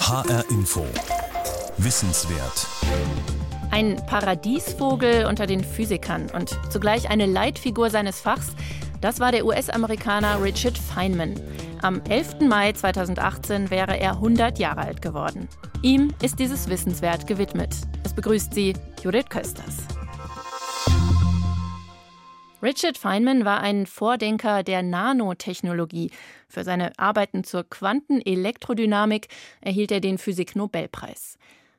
HR Info. Wissenswert. Ein Paradiesvogel unter den Physikern und zugleich eine Leitfigur seines Fachs, das war der US-Amerikaner Richard Feynman. Am 11. Mai 2018 wäre er 100 Jahre alt geworden. Ihm ist dieses Wissenswert gewidmet. Es begrüßt Sie Judith Kösters. Richard Feynman war ein Vordenker der Nanotechnologie. Für seine Arbeiten zur Quantenelektrodynamik erhielt er den Physik-Nobelpreis.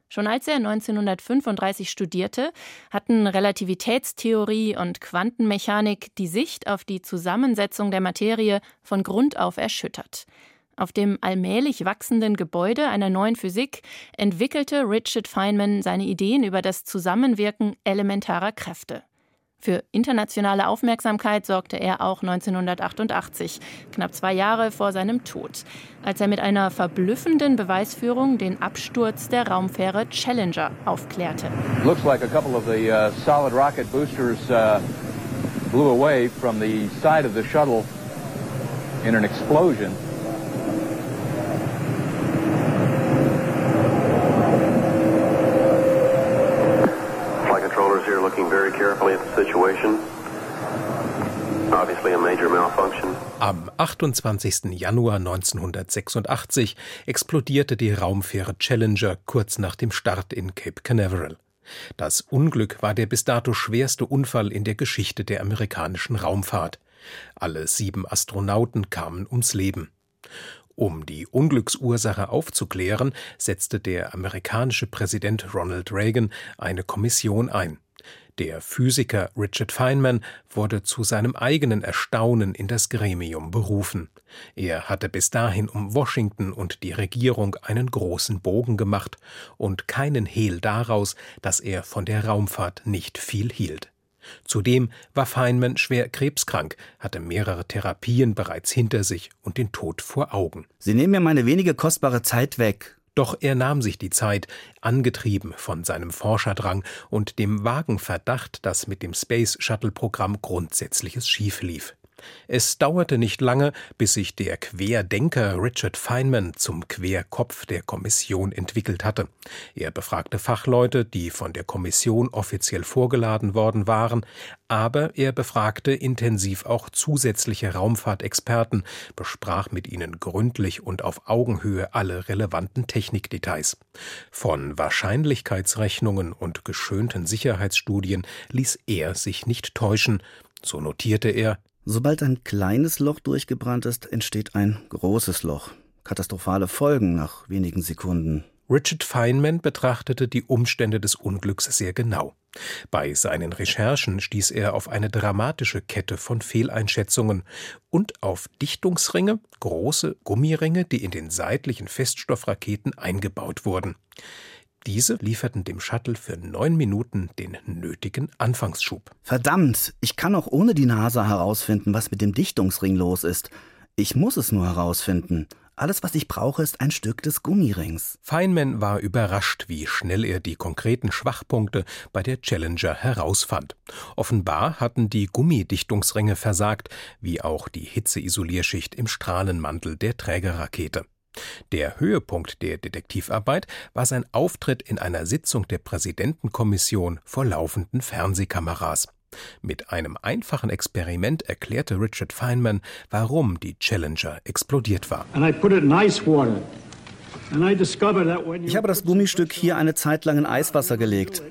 Schon als er 1935 studierte, hatten Relativitätstheorie und Quantenmechanik die Sicht auf die Zusammensetzung der Materie von Grund auf erschüttert. Auf dem allmählich wachsenden Gebäude einer neuen Physik entwickelte Richard Feynman seine Ideen über das Zusammenwirken elementarer Kräfte. Für internationale Aufmerksamkeit sorgte er auch 1988, knapp zwei Jahre vor seinem Tod, als er mit einer verblüffenden Beweisführung den Absturz der Raumfähre Challenger aufklärte. Looks like a couple of the uh, solid rocket boosters uh, blew away from the side of the shuttle in an explosion. Am 28. Januar 1986 explodierte die Raumfähre Challenger kurz nach dem Start in Cape Canaveral. Das Unglück war der bis dato schwerste Unfall in der Geschichte der amerikanischen Raumfahrt. Alle sieben Astronauten kamen ums Leben. Um die Unglücksursache aufzuklären, setzte der amerikanische Präsident Ronald Reagan eine Kommission ein. Der Physiker Richard Feynman wurde zu seinem eigenen Erstaunen in das Gremium berufen. Er hatte bis dahin um Washington und die Regierung einen großen Bogen gemacht und keinen Hehl daraus, dass er von der Raumfahrt nicht viel hielt. Zudem war Feynman schwer krebskrank, hatte mehrere Therapien bereits hinter sich und den Tod vor Augen. Sie nehmen mir meine wenige kostbare Zeit weg, doch er nahm sich die Zeit, angetrieben von seinem Forscherdrang und dem vagen Verdacht, dass mit dem Space Shuttle Programm Grundsätzliches schief lief. Es dauerte nicht lange, bis sich der Querdenker Richard Feynman zum Querkopf der Kommission entwickelt hatte. Er befragte Fachleute, die von der Kommission offiziell vorgeladen worden waren, aber er befragte intensiv auch zusätzliche Raumfahrtexperten, besprach mit ihnen gründlich und auf Augenhöhe alle relevanten Technikdetails. Von Wahrscheinlichkeitsrechnungen und geschönten Sicherheitsstudien ließ er sich nicht täuschen, so notierte er Sobald ein kleines Loch durchgebrannt ist, entsteht ein großes Loch. Katastrophale Folgen nach wenigen Sekunden. Richard Feynman betrachtete die Umstände des Unglücks sehr genau. Bei seinen Recherchen stieß er auf eine dramatische Kette von Fehleinschätzungen und auf Dichtungsringe, große Gummiringe, die in den seitlichen Feststoffraketen eingebaut wurden. Diese lieferten dem Shuttle für neun Minuten den nötigen Anfangsschub. Verdammt, ich kann auch ohne die NASA herausfinden, was mit dem Dichtungsring los ist. Ich muss es nur herausfinden. Alles, was ich brauche, ist ein Stück des Gummirings. Feynman war überrascht, wie schnell er die konkreten Schwachpunkte bei der Challenger herausfand. Offenbar hatten die Gummidichtungsringe versagt, wie auch die Hitzeisolierschicht im Strahlenmantel der Trägerrakete. Der Höhepunkt der Detektivarbeit war sein Auftritt in einer Sitzung der Präsidentenkommission vor laufenden Fernsehkameras. Mit einem einfachen Experiment erklärte Richard Feynman, warum die Challenger explodiert war. Ich habe das Gummistück hier eine Zeit lang in Eiswasser gelegt.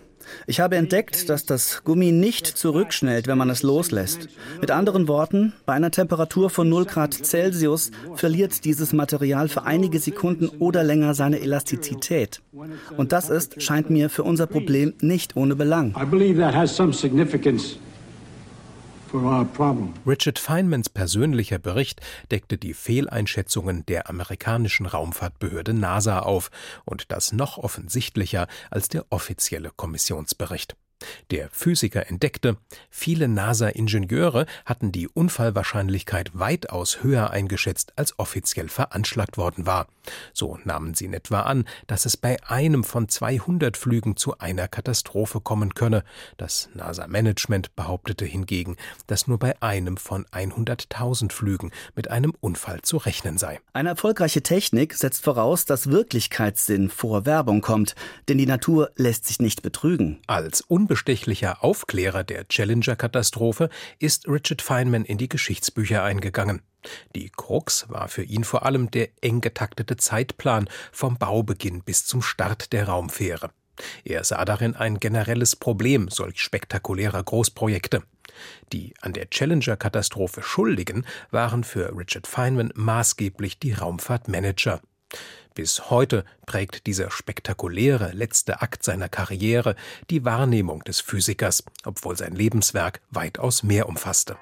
Ich habe entdeckt, dass das Gummi nicht zurückschnellt, wenn man es loslässt. Mit anderen Worten, bei einer Temperatur von 0 Grad Celsius verliert dieses Material für einige Sekunden oder länger seine Elastizität. Und das ist, scheint mir, für unser Problem nicht ohne Belang. Richard Feynmans persönlicher Bericht deckte die Fehleinschätzungen der amerikanischen Raumfahrtbehörde NASA auf und das noch offensichtlicher als der offizielle Kommissionsbericht. Der Physiker entdeckte, viele NASA-Ingenieure hatten die Unfallwahrscheinlichkeit weitaus höher eingeschätzt, als offiziell veranschlagt worden war. So nahmen sie in etwa an, dass es bei einem von 200 Flügen zu einer Katastrophe kommen könne. Das NASA-Management behauptete hingegen, dass nur bei einem von 100.000 Flügen mit einem Unfall zu rechnen sei. Eine erfolgreiche Technik setzt voraus, dass Wirklichkeitssinn vor Werbung kommt, denn die Natur lässt sich nicht betrügen. Als unbestechlicher Aufklärer der Challenger-Katastrophe ist Richard Feynman in die Geschichtsbücher eingegangen. Die Krux war für ihn vor allem der eng getaktete Zeitplan vom Baubeginn bis zum Start der Raumfähre. Er sah darin ein generelles Problem solch spektakulärer Großprojekte. Die an der Challenger-Katastrophe Schuldigen waren für Richard Feynman maßgeblich die Raumfahrtmanager. Bis heute prägt dieser spektakuläre letzte Akt seiner Karriere die Wahrnehmung des Physikers, obwohl sein Lebenswerk weitaus mehr umfasste.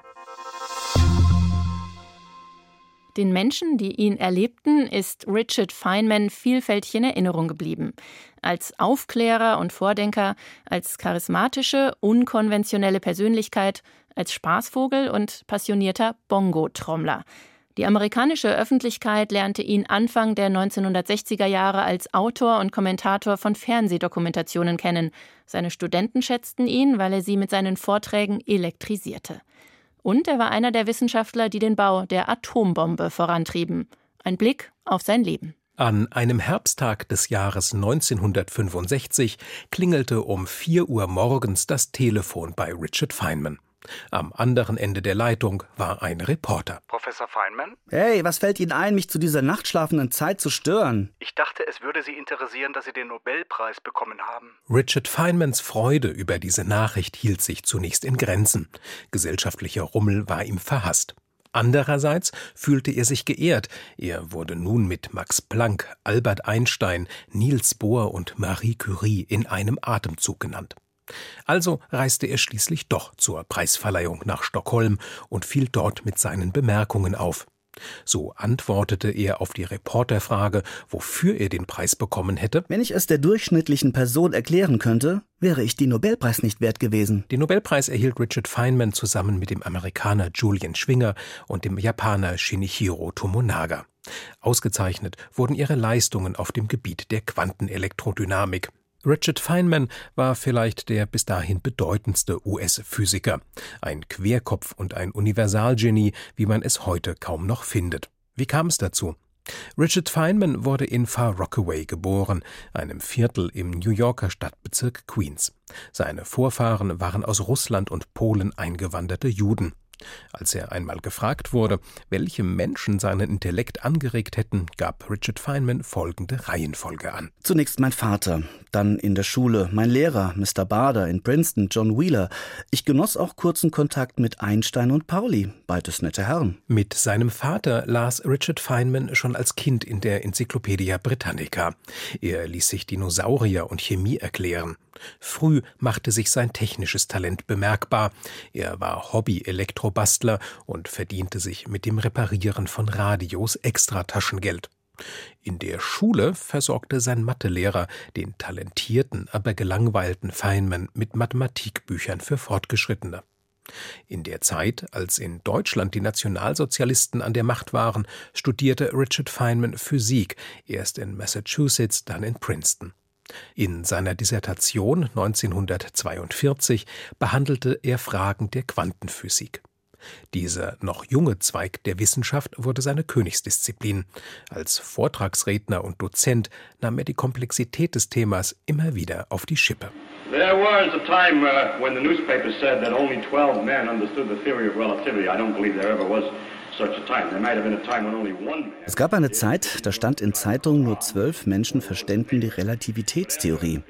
Den Menschen, die ihn erlebten, ist Richard Feynman vielfältig in Erinnerung geblieben. Als Aufklärer und Vordenker, als charismatische, unkonventionelle Persönlichkeit, als Spaßvogel und passionierter Bongo-Trommler. Die amerikanische Öffentlichkeit lernte ihn Anfang der 1960er Jahre als Autor und Kommentator von Fernsehdokumentationen kennen. Seine Studenten schätzten ihn, weil er sie mit seinen Vorträgen elektrisierte. Und er war einer der Wissenschaftler, die den Bau der Atombombe vorantrieben. Ein Blick auf sein Leben. An einem Herbsttag des Jahres 1965 klingelte um 4 Uhr morgens das Telefon bei Richard Feynman. Am anderen Ende der Leitung war ein Reporter. Professor Feynman? Hey, was fällt Ihnen ein, mich zu dieser nachtschlafenden Zeit zu stören? Ich dachte, es würde Sie interessieren, dass Sie den Nobelpreis bekommen haben. Richard Feynmans Freude über diese Nachricht hielt sich zunächst in Grenzen. Gesellschaftlicher Rummel war ihm verhasst. Andererseits fühlte er sich geehrt. Er wurde nun mit Max Planck, Albert Einstein, Niels Bohr und Marie Curie in einem Atemzug genannt. Also reiste er schließlich doch zur Preisverleihung nach Stockholm und fiel dort mit seinen Bemerkungen auf. So antwortete er auf die Reporterfrage, wofür er den Preis bekommen hätte. Wenn ich es der durchschnittlichen Person erklären könnte, wäre ich den Nobelpreis nicht wert gewesen. Den Nobelpreis erhielt Richard Feynman zusammen mit dem Amerikaner Julian Schwinger und dem Japaner Shinichiro Tomonaga. Ausgezeichnet wurden ihre Leistungen auf dem Gebiet der Quantenelektrodynamik. Richard Feynman war vielleicht der bis dahin bedeutendste US-Physiker, ein Querkopf und ein Universalgenie, wie man es heute kaum noch findet. Wie kam es dazu? Richard Feynman wurde in Far Rockaway geboren, einem Viertel im New Yorker Stadtbezirk Queens. Seine Vorfahren waren aus Russland und Polen eingewanderte Juden. Als er einmal gefragt wurde, welche Menschen seinen Intellekt angeregt hätten, gab Richard Feynman folgende Reihenfolge an. Zunächst mein Vater, dann in der Schule mein Lehrer, Mr. Bader in Princeton, John Wheeler. Ich genoss auch kurzen Kontakt mit Einstein und Pauli, beides nette Herren. Mit seinem Vater las Richard Feynman schon als Kind in der Enzyklopädie Britannica. Er ließ sich Dinosaurier und Chemie erklären. Früh machte sich sein technisches Talent bemerkbar. Er war Hobby-Elektrobastler und verdiente sich mit dem Reparieren von Radios extra Taschengeld. In der Schule versorgte sein Mathelehrer den talentierten, aber gelangweilten Feynman mit Mathematikbüchern für Fortgeschrittene. In der Zeit, als in Deutschland die Nationalsozialisten an der Macht waren, studierte Richard Feynman Physik, erst in Massachusetts, dann in Princeton. In seiner Dissertation 1942 behandelte er Fragen der Quantenphysik. Dieser noch junge Zweig der Wissenschaft wurde seine Königsdisziplin. Als Vortragsredner und Dozent nahm er die Komplexität des Themas immer wieder auf die Schippe. There was a time uh, when the newspapers said that only 12 men understood the theory of relativity. I don't believe there ever was es gab eine Zeit, da stand in Zeitungen, nur zwölf Menschen verständen die Relativitätstheorie.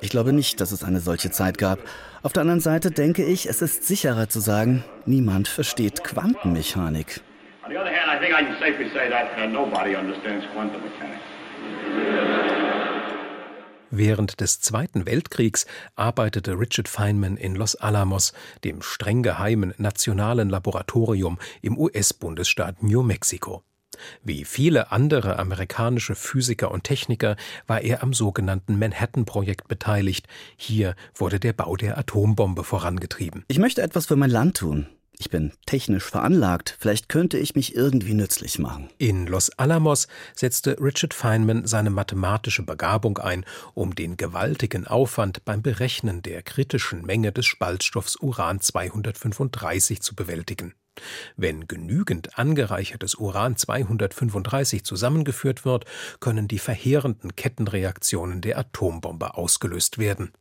Ich glaube nicht, dass es eine solche Zeit gab. Auf der anderen Seite denke ich, es ist sicherer zu sagen, niemand versteht Quantenmechanik. Während des Zweiten Weltkriegs arbeitete Richard Feynman in Los Alamos, dem streng geheimen nationalen Laboratorium im US-Bundesstaat New Mexico. Wie viele andere amerikanische Physiker und Techniker war er am sogenannten Manhattan-Projekt beteiligt. Hier wurde der Bau der Atombombe vorangetrieben. Ich möchte etwas für mein Land tun. Ich bin technisch veranlagt, vielleicht könnte ich mich irgendwie nützlich machen. In Los Alamos setzte Richard Feynman seine mathematische Begabung ein, um den gewaltigen Aufwand beim Berechnen der kritischen Menge des Spaltstoffs Uran 235 zu bewältigen. Wenn genügend angereichertes Uran 235 zusammengeführt wird, können die verheerenden Kettenreaktionen der Atombombe ausgelöst werden.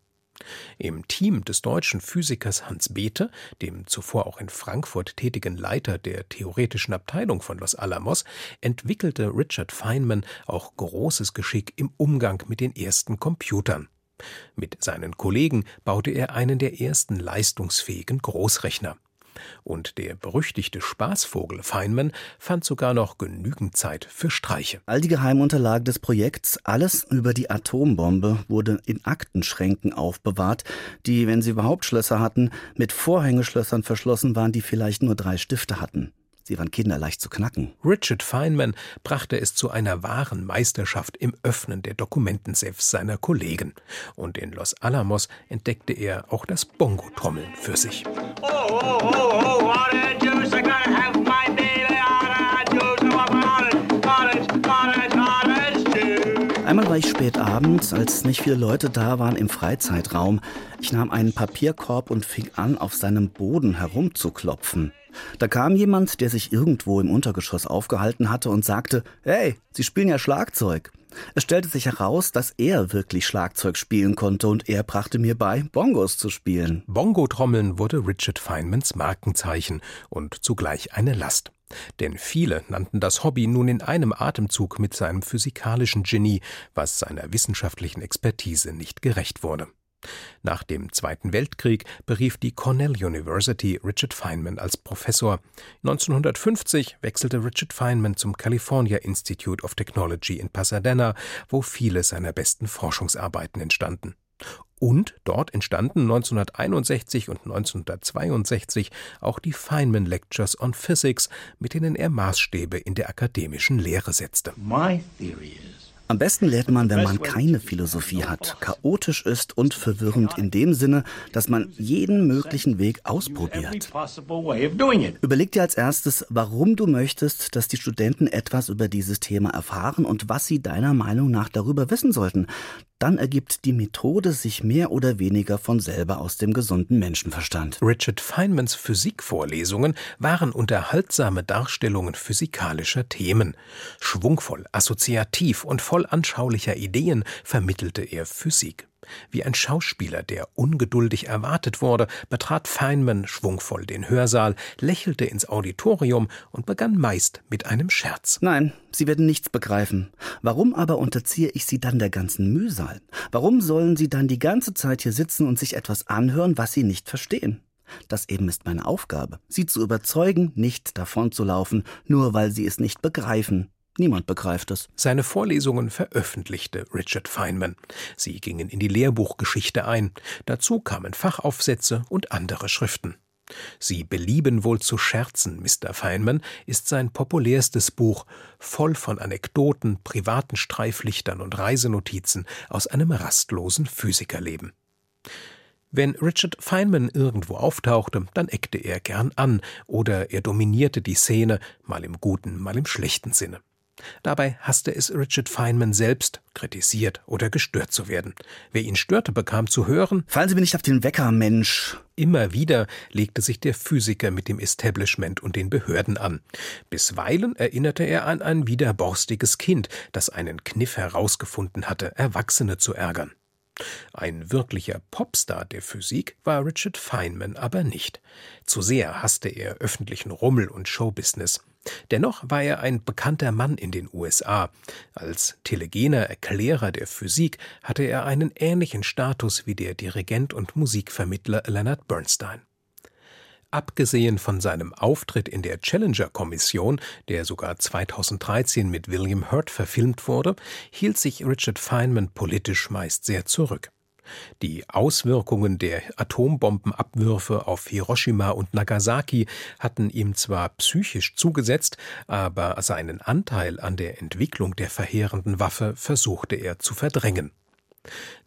Im Team des deutschen Physikers Hans Bethe, dem zuvor auch in Frankfurt tätigen Leiter der theoretischen Abteilung von Los Alamos, entwickelte Richard Feynman auch großes Geschick im Umgang mit den ersten Computern. Mit seinen Kollegen baute er einen der ersten leistungsfähigen Großrechner. Und der berüchtigte Spaßvogel Feynman fand sogar noch genügend Zeit für Streiche. All die Geheimunterlagen des Projekts, alles über die Atombombe, wurde in Aktenschränken aufbewahrt, die, wenn sie überhaupt Schlösser hatten, mit Vorhängeschlössern verschlossen waren, die vielleicht nur drei Stifte hatten. Sie waren kinderleicht zu knacken. Richard Feynman brachte es zu einer wahren Meisterschaft im Öffnen der Dokumentensefs seiner Kollegen. Und in Los Alamos entdeckte er auch das Bongo-Trommeln für sich. Oh, oh, oh, Einmal war ich spät abends, als nicht viele Leute da waren, im Freizeitraum. Ich nahm einen Papierkorb und fing an, auf seinem Boden herumzuklopfen. Da kam jemand, der sich irgendwo im Untergeschoss aufgehalten hatte und sagte, Hey, Sie spielen ja Schlagzeug. Es stellte sich heraus, dass er wirklich Schlagzeug spielen konnte und er brachte mir bei, Bongos zu spielen. Bongo-Trommeln wurde Richard Feynmans Markenzeichen und zugleich eine Last. Denn viele nannten das Hobby nun in einem Atemzug mit seinem physikalischen Genie, was seiner wissenschaftlichen Expertise nicht gerecht wurde. Nach dem Zweiten Weltkrieg berief die Cornell University Richard Feynman als Professor. 1950 wechselte Richard Feynman zum California Institute of Technology in Pasadena, wo viele seiner besten Forschungsarbeiten entstanden. Und dort entstanden 1961 und 1962 auch die Feynman Lectures on Physics, mit denen er Maßstäbe in der akademischen Lehre setzte. My theory is am besten lernt man, wenn man keine Philosophie hat, chaotisch ist und verwirrend in dem Sinne, dass man jeden möglichen Weg ausprobiert. Überleg dir als erstes, warum du möchtest, dass die Studenten etwas über dieses Thema erfahren und was sie deiner Meinung nach darüber wissen sollten dann ergibt die Methode sich mehr oder weniger von selber aus dem gesunden Menschenverstand. Richard Feynmans Physikvorlesungen waren unterhaltsame Darstellungen physikalischer Themen. Schwungvoll, assoziativ und voll anschaulicher Ideen vermittelte er Physik. Wie ein Schauspieler, der ungeduldig erwartet wurde, betrat Feynman schwungvoll den Hörsaal, lächelte ins Auditorium und begann meist mit einem Scherz. Nein, Sie werden nichts begreifen. Warum aber unterziehe ich Sie dann der ganzen Mühsal? Warum sollen Sie dann die ganze Zeit hier sitzen und sich etwas anhören, was Sie nicht verstehen? Das eben ist meine Aufgabe, Sie zu überzeugen, nicht davonzulaufen, nur weil Sie es nicht begreifen. Niemand begreift es. Seine Vorlesungen veröffentlichte Richard Feynman. Sie gingen in die Lehrbuchgeschichte ein. Dazu kamen Fachaufsätze und andere Schriften. Sie belieben wohl zu scherzen, Mr. Feynman, ist sein populärstes Buch, voll von Anekdoten, privaten Streiflichtern und Reisenotizen aus einem rastlosen Physikerleben. Wenn Richard Feynman irgendwo auftauchte, dann eckte er gern an oder er dominierte die Szene, mal im guten, mal im schlechten Sinne. Dabei hasste es Richard Feynman selbst, kritisiert oder gestört zu werden. Wer ihn störte, bekam zu hören Fallen Sie mir nicht auf den Wecker, Mensch. Immer wieder legte sich der Physiker mit dem Establishment und den Behörden an. Bisweilen erinnerte er an ein widerborstiges Kind, das einen Kniff herausgefunden hatte, Erwachsene zu ärgern. Ein wirklicher Popstar der Physik war Richard Feynman aber nicht. Zu sehr hasste er öffentlichen Rummel und Showbusiness. Dennoch war er ein bekannter Mann in den USA. Als telegener Erklärer der Physik hatte er einen ähnlichen Status wie der Dirigent und Musikvermittler Leonard Bernstein. Abgesehen von seinem Auftritt in der Challenger-Kommission, der sogar 2013 mit William Hurt verfilmt wurde, hielt sich Richard Feynman politisch meist sehr zurück. Die Auswirkungen der Atombombenabwürfe auf Hiroshima und Nagasaki hatten ihm zwar psychisch zugesetzt, aber seinen Anteil an der Entwicklung der verheerenden Waffe versuchte er zu verdrängen.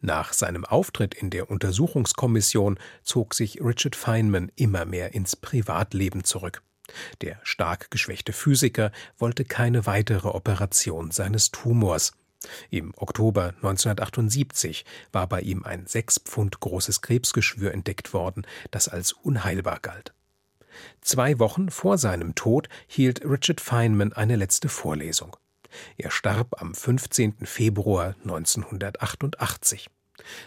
Nach seinem Auftritt in der Untersuchungskommission zog sich Richard Feynman immer mehr ins Privatleben zurück. Der stark geschwächte Physiker wollte keine weitere Operation seines Tumors. Im Oktober 1978 war bei ihm ein sechs Pfund großes Krebsgeschwür entdeckt worden, das als unheilbar galt. Zwei Wochen vor seinem Tod hielt Richard Feynman eine letzte Vorlesung. Er starb am 15. Februar 1988.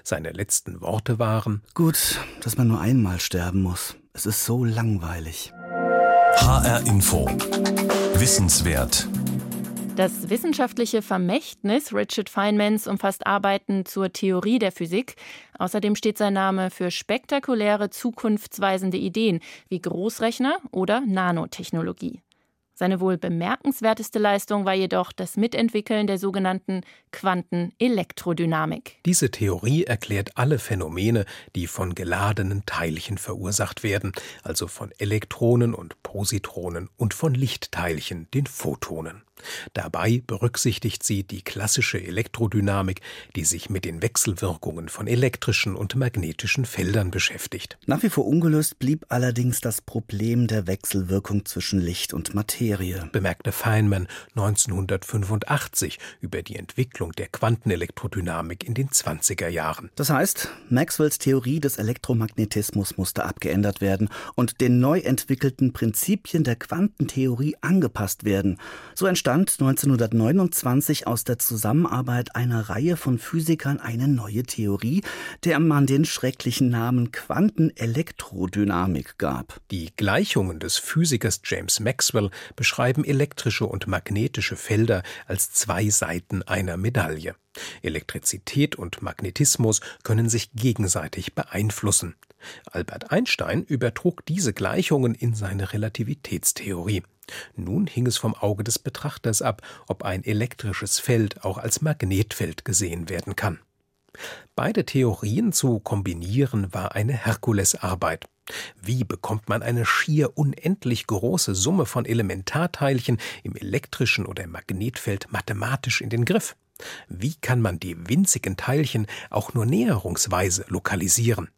Seine letzten Worte waren Gut, dass man nur einmal sterben muss. Es ist so langweilig. HR Info. Wissenswert. Das wissenschaftliche Vermächtnis Richard Feynmans umfasst Arbeiten zur Theorie der Physik. Außerdem steht sein Name für spektakuläre, zukunftsweisende Ideen wie Großrechner oder Nanotechnologie. Seine wohl bemerkenswerteste Leistung war jedoch das Mitentwickeln der sogenannten Quantenelektrodynamik. Diese Theorie erklärt alle Phänomene, die von geladenen Teilchen verursacht werden, also von Elektronen und Positronen und von Lichtteilchen, den Photonen. Dabei berücksichtigt sie die klassische Elektrodynamik, die sich mit den Wechselwirkungen von elektrischen und magnetischen Feldern beschäftigt. Nach wie vor ungelöst blieb allerdings das Problem der Wechselwirkung zwischen Licht und Materie, bemerkte Feynman 1985 über die Entwicklung der Quantenelektrodynamik in den 20er Jahren. Das heißt, Maxwells Theorie des Elektromagnetismus musste abgeändert werden und den neu entwickelten Prinzipien der Quantentheorie angepasst werden. So entstand entstand 1929 aus der Zusammenarbeit einer Reihe von Physikern eine neue Theorie, der man den schrecklichen Namen Quantenelektrodynamik gab. Die Gleichungen des Physikers James Maxwell beschreiben elektrische und magnetische Felder als zwei Seiten einer Medaille. Elektrizität und Magnetismus können sich gegenseitig beeinflussen. Albert Einstein übertrug diese Gleichungen in seine Relativitätstheorie. Nun hing es vom Auge des Betrachters ab, ob ein elektrisches Feld auch als Magnetfeld gesehen werden kann. Beide Theorien zu kombinieren war eine Herkulesarbeit. Wie bekommt man eine schier unendlich große Summe von Elementarteilchen im elektrischen oder im Magnetfeld mathematisch in den Griff? Wie kann man die winzigen Teilchen auch nur näherungsweise lokalisieren?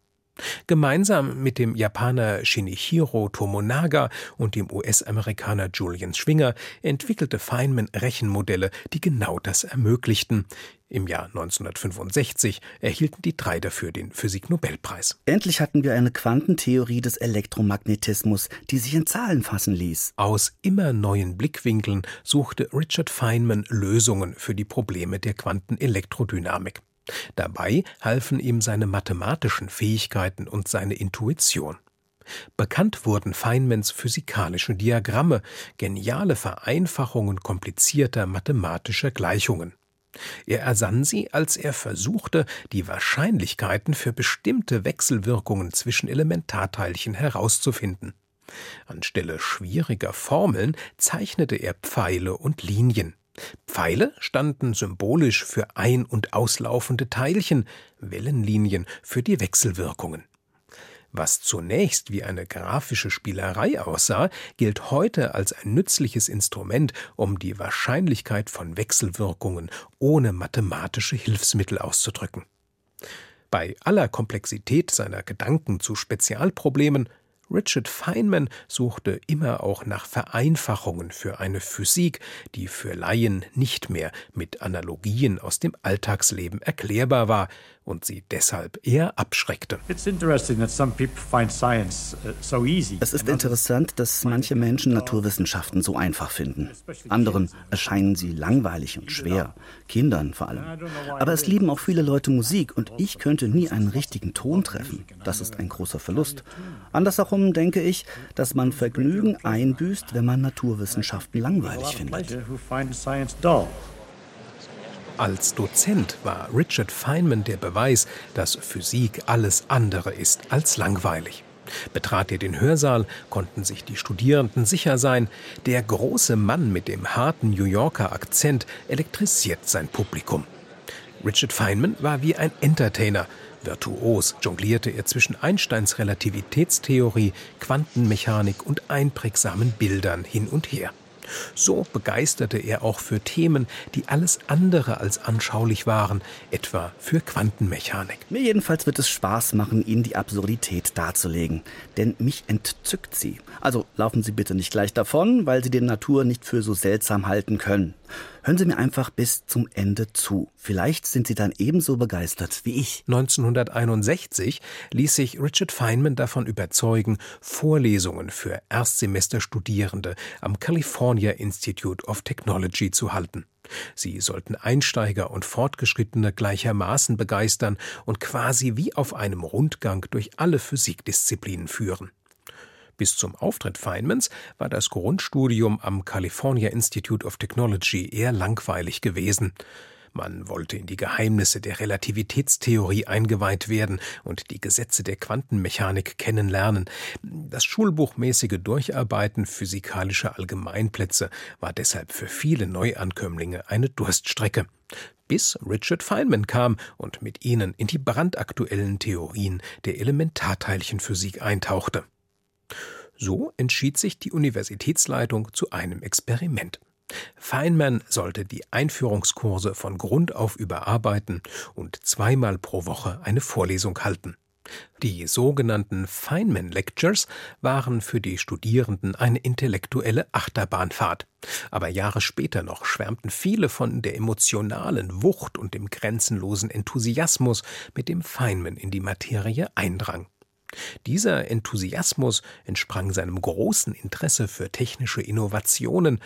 Gemeinsam mit dem Japaner Shinichiro Tomonaga und dem US-Amerikaner Julian Schwinger entwickelte Feynman Rechenmodelle, die genau das ermöglichten. Im Jahr 1965 erhielten die drei dafür den Physiknobelpreis. Endlich hatten wir eine Quantentheorie des Elektromagnetismus, die sich in Zahlen fassen ließ. Aus immer neuen Blickwinkeln suchte Richard Feynman Lösungen für die Probleme der Quantenelektrodynamik. Dabei halfen ihm seine mathematischen Fähigkeiten und seine Intuition. Bekannt wurden Feynmans physikalische Diagramme, geniale Vereinfachungen komplizierter mathematischer Gleichungen. Er ersann sie, als er versuchte, die Wahrscheinlichkeiten für bestimmte Wechselwirkungen zwischen Elementarteilchen herauszufinden. Anstelle schwieriger Formeln zeichnete er Pfeile und Linien. Pfeile standen symbolisch für ein- und auslaufende Teilchen, Wellenlinien für die Wechselwirkungen. Was zunächst wie eine grafische Spielerei aussah, gilt heute als ein nützliches Instrument, um die Wahrscheinlichkeit von Wechselwirkungen ohne mathematische Hilfsmittel auszudrücken. Bei aller Komplexität seiner Gedanken zu Spezialproblemen Richard Feynman suchte immer auch nach Vereinfachungen für eine Physik, die für Laien nicht mehr mit Analogien aus dem Alltagsleben erklärbar war und sie deshalb eher abschreckte. Uh, es ist interessant, dass manche Menschen Naturwissenschaften so einfach finden. Anderen erscheinen sie langweilig und schwer, Kindern vor allem. Aber es lieben auch viele Leute Musik und ich könnte nie einen richtigen Ton treffen. Das ist ein großer Verlust. Andersherum denke ich, dass man Vergnügen einbüßt, wenn man Naturwissenschaften langweilig findet. Als Dozent war Richard Feynman der Beweis, dass Physik alles andere ist als langweilig. Betrat er den Hörsaal, konnten sich die Studierenden sicher sein, der große Mann mit dem harten New Yorker Akzent elektrisiert sein Publikum. Richard Feynman war wie ein Entertainer, Virtuos jonglierte er zwischen Einsteins Relativitätstheorie, Quantenmechanik und einprägsamen Bildern hin und her. So begeisterte er auch für Themen, die alles andere als anschaulich waren, etwa für Quantenmechanik. Mir jedenfalls wird es Spaß machen, Ihnen die Absurdität darzulegen, denn mich entzückt sie. Also laufen Sie bitte nicht gleich davon, weil Sie die Natur nicht für so seltsam halten können. Hören Sie mir einfach bis zum Ende zu. Vielleicht sind Sie dann ebenso begeistert wie ich. 1961 ließ sich Richard Feynman davon überzeugen, Vorlesungen für Erstsemesterstudierende am California Institute of Technology zu halten. Sie sollten Einsteiger und Fortgeschrittene gleichermaßen begeistern und quasi wie auf einem Rundgang durch alle Physikdisziplinen führen. Bis zum Auftritt Feynmans war das Grundstudium am California Institute of Technology eher langweilig gewesen. Man wollte in die Geheimnisse der Relativitätstheorie eingeweiht werden und die Gesetze der Quantenmechanik kennenlernen. Das schulbuchmäßige Durcharbeiten physikalischer Allgemeinplätze war deshalb für viele Neuankömmlinge eine Durststrecke. Bis Richard Feynman kam und mit ihnen in die brandaktuellen Theorien der Elementarteilchenphysik eintauchte. So entschied sich die Universitätsleitung zu einem Experiment. Feynman sollte die Einführungskurse von Grund auf überarbeiten und zweimal pro Woche eine Vorlesung halten. Die sogenannten Feynman Lectures waren für die Studierenden eine intellektuelle Achterbahnfahrt. Aber Jahre später noch schwärmten viele von der emotionalen Wucht und dem grenzenlosen Enthusiasmus, mit dem Feynman in die Materie eindrang. Dieser Enthusiasmus entsprang seinem großen Interesse für technische Innovationen,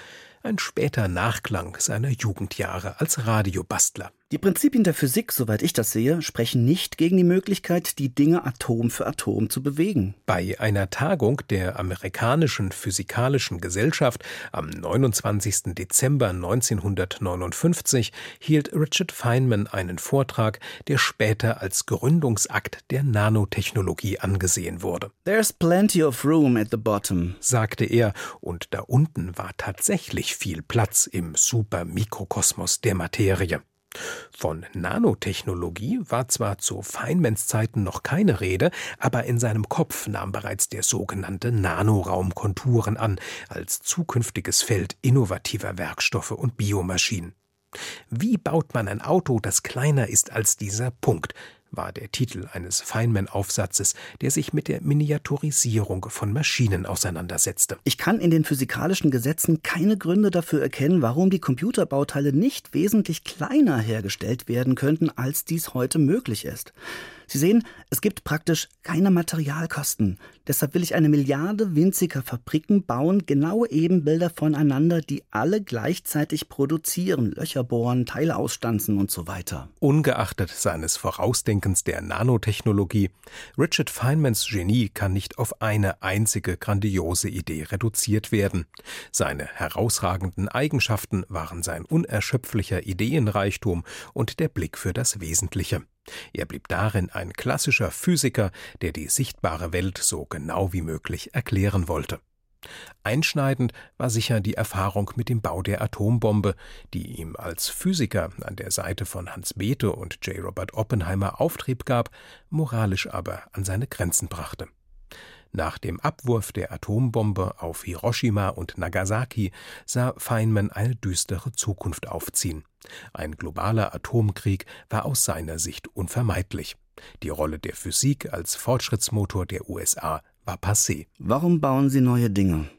ein später Nachklang seiner Jugendjahre als Radiobastler. Die Prinzipien der Physik, soweit ich das sehe, sprechen nicht gegen die Möglichkeit, die Dinge Atom für Atom zu bewegen. Bei einer Tagung der amerikanischen Physikalischen Gesellschaft am 29. Dezember 1959 hielt Richard Feynman einen Vortrag, der später als Gründungsakt der Nanotechnologie angesehen wurde. There's plenty of room at the bottom, sagte er, und da unten war tatsächlich viel Platz im Supermikrokosmos der Materie. Von Nanotechnologie war zwar zu Feynmans Zeiten noch keine Rede, aber in seinem Kopf nahm bereits der sogenannte Nanoraum Konturen an, als zukünftiges Feld innovativer Werkstoffe und Biomaschinen. Wie baut man ein Auto, das kleiner ist als dieser Punkt? War der Titel eines Feynman-Aufsatzes, der sich mit der Miniaturisierung von Maschinen auseinandersetzte. Ich kann in den physikalischen Gesetzen keine Gründe dafür erkennen, warum die Computerbauteile nicht wesentlich kleiner hergestellt werden könnten, als dies heute möglich ist. Sie sehen, es gibt praktisch keine Materialkosten. Deshalb will ich eine Milliarde winziger Fabriken bauen, genaue Ebenbilder voneinander, die alle gleichzeitig produzieren, Löcher bohren, Teile ausstanzen und so weiter. Ungeachtet seines Vorausdenkens der Nanotechnologie, Richard Feynmans Genie kann nicht auf eine einzige grandiose Idee reduziert werden. Seine herausragenden Eigenschaften waren sein unerschöpflicher Ideenreichtum und der Blick für das Wesentliche. Er blieb darin ein klassischer Physiker, der die sichtbare Welt so genau wie möglich erklären wollte. Einschneidend war sicher die Erfahrung mit dem Bau der Atombombe, die ihm als Physiker an der Seite von Hans Bethe und J. Robert Oppenheimer Auftrieb gab, moralisch aber an seine Grenzen brachte. Nach dem Abwurf der Atombombe auf Hiroshima und Nagasaki sah Feynman eine düstere Zukunft aufziehen. Ein globaler Atomkrieg war aus seiner Sicht unvermeidlich. Die Rolle der Physik als Fortschrittsmotor der USA war passé. Warum bauen Sie neue Dinge?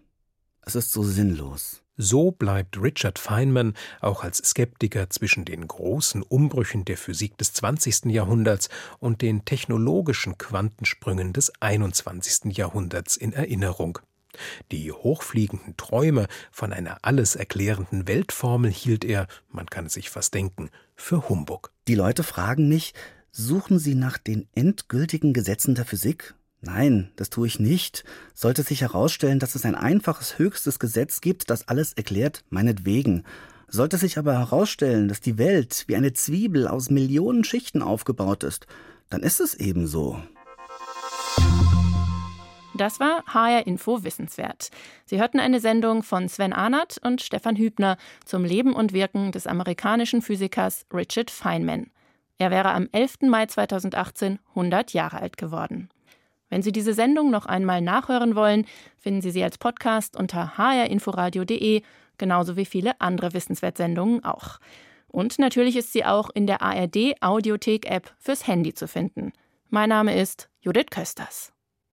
Es ist so sinnlos. So bleibt Richard Feynman auch als Skeptiker zwischen den großen Umbrüchen der Physik des 20. Jahrhunderts und den technologischen Quantensprüngen des 21. Jahrhunderts in Erinnerung. Die hochfliegenden Träume von einer alles erklärenden Weltformel hielt er, man kann es sich fast denken, für Humbug. Die Leute fragen mich, suchen Sie nach den endgültigen Gesetzen der Physik? Nein, das tue ich nicht. Sollte sich herausstellen, dass es ein einfaches höchstes Gesetz gibt, das alles erklärt, meinetwegen. Sollte sich aber herausstellen, dass die Welt wie eine Zwiebel aus Millionen Schichten aufgebaut ist, dann ist es eben so. Das war HR Info Wissenswert. Sie hörten eine Sendung von Sven Arnert und Stefan Hübner zum Leben und Wirken des amerikanischen Physikers Richard Feynman. Er wäre am 11. Mai 2018 100 Jahre alt geworden. Wenn Sie diese Sendung noch einmal nachhören wollen, finden Sie sie als Podcast unter hrinforadio.de, genauso wie viele andere Wissenswertsendungen auch. Und natürlich ist sie auch in der ARD Audiothek App fürs Handy zu finden. Mein Name ist Judith Kösters.